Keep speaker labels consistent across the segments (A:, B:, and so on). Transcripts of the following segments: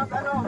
A: あの。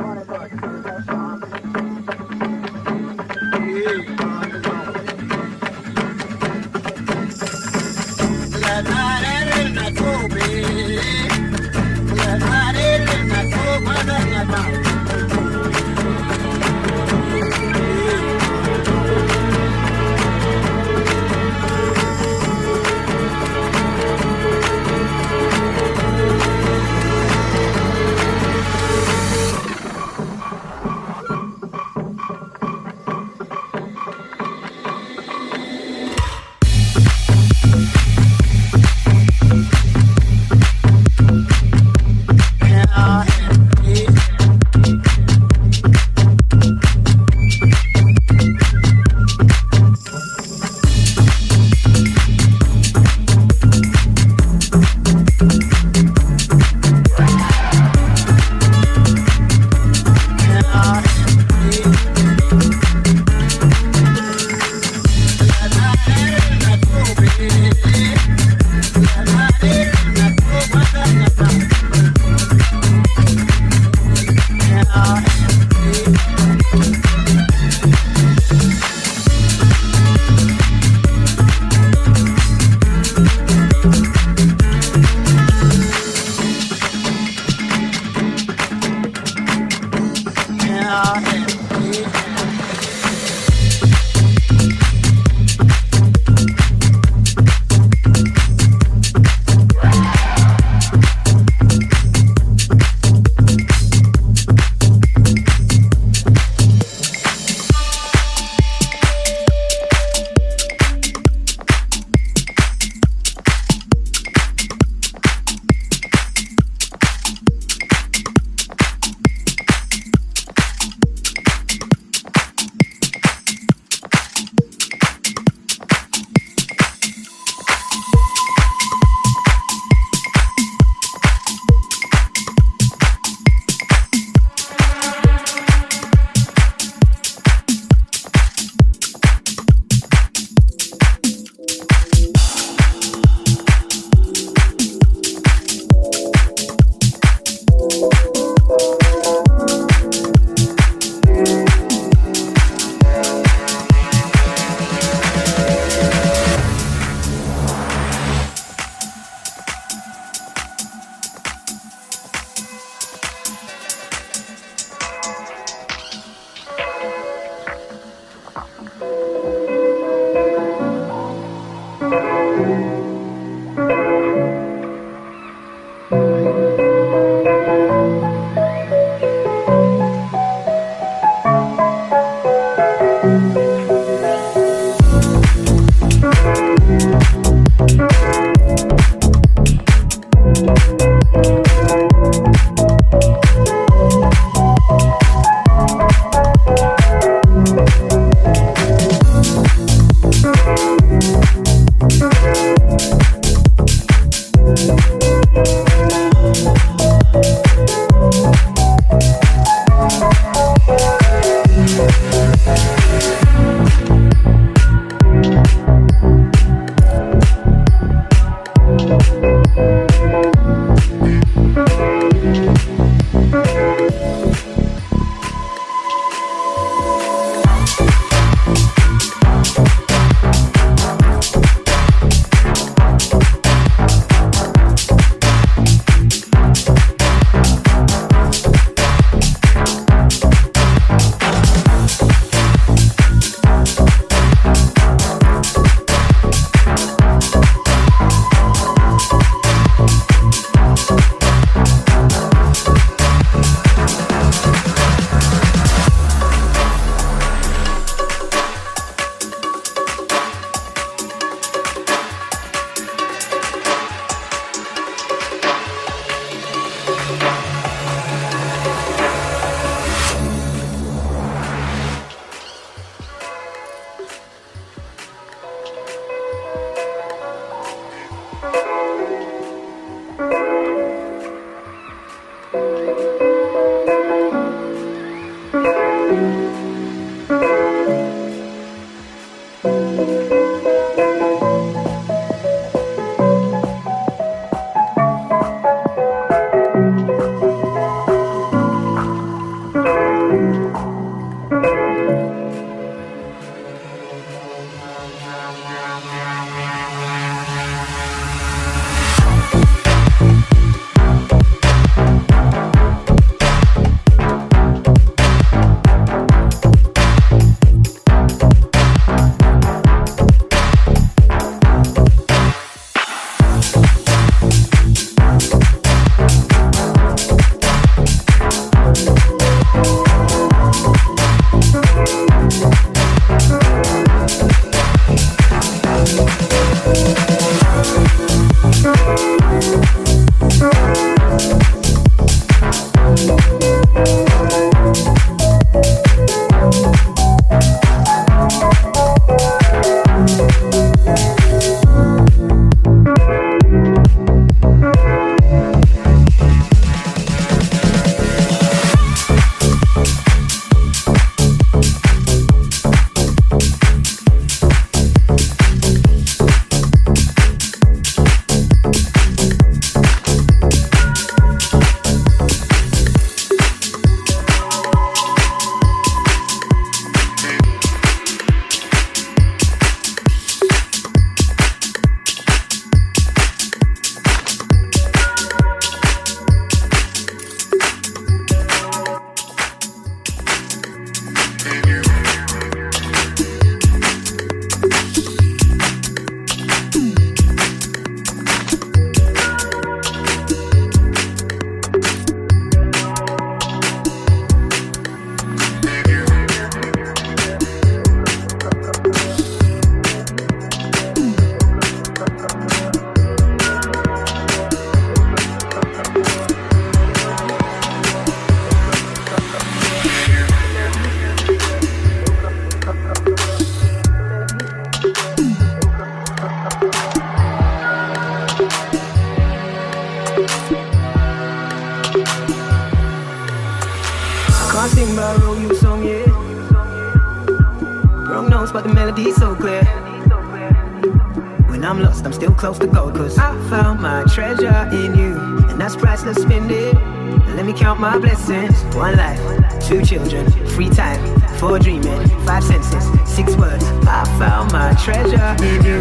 A: Dreaming, five senses, six words. I found my treasure in you.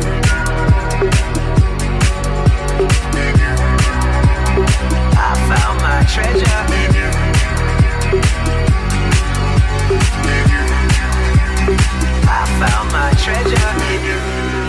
A: I found my treasure in you. I found my treasure in you.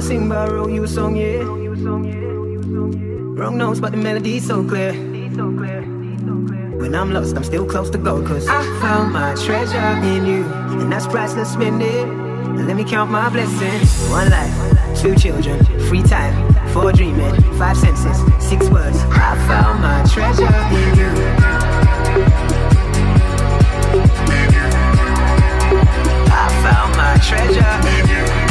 A: I sing roll you a song, yeah. Wrong notes, but the melody's so clear. When I'm lost, I'm still close to gold, cause I found my treasure in you. And that's priceless, spend it. Let me count my blessings. One life, two children, free time, four dreaming, five senses, six words. I found my treasure in you. I found my treasure in you.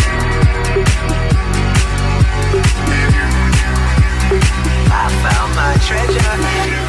A: Treasure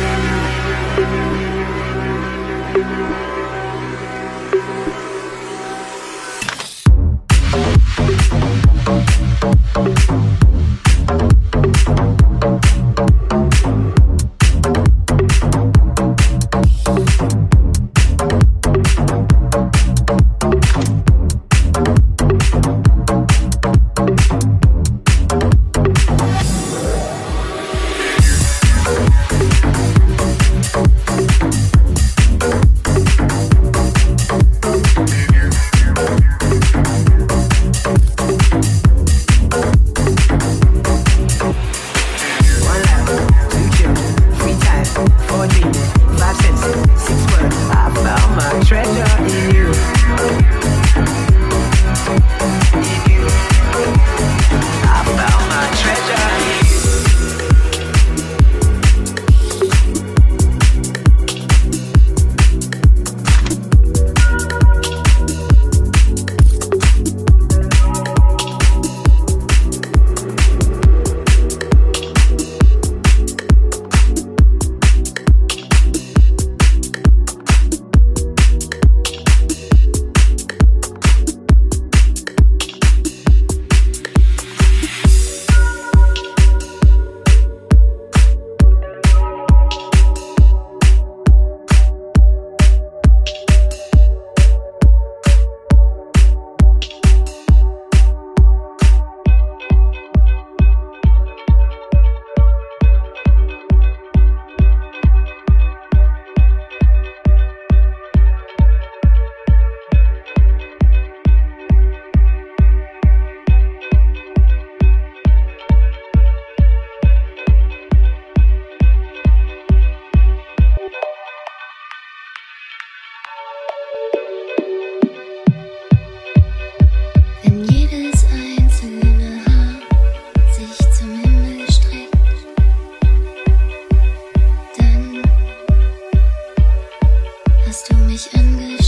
B: dass du mich angerührt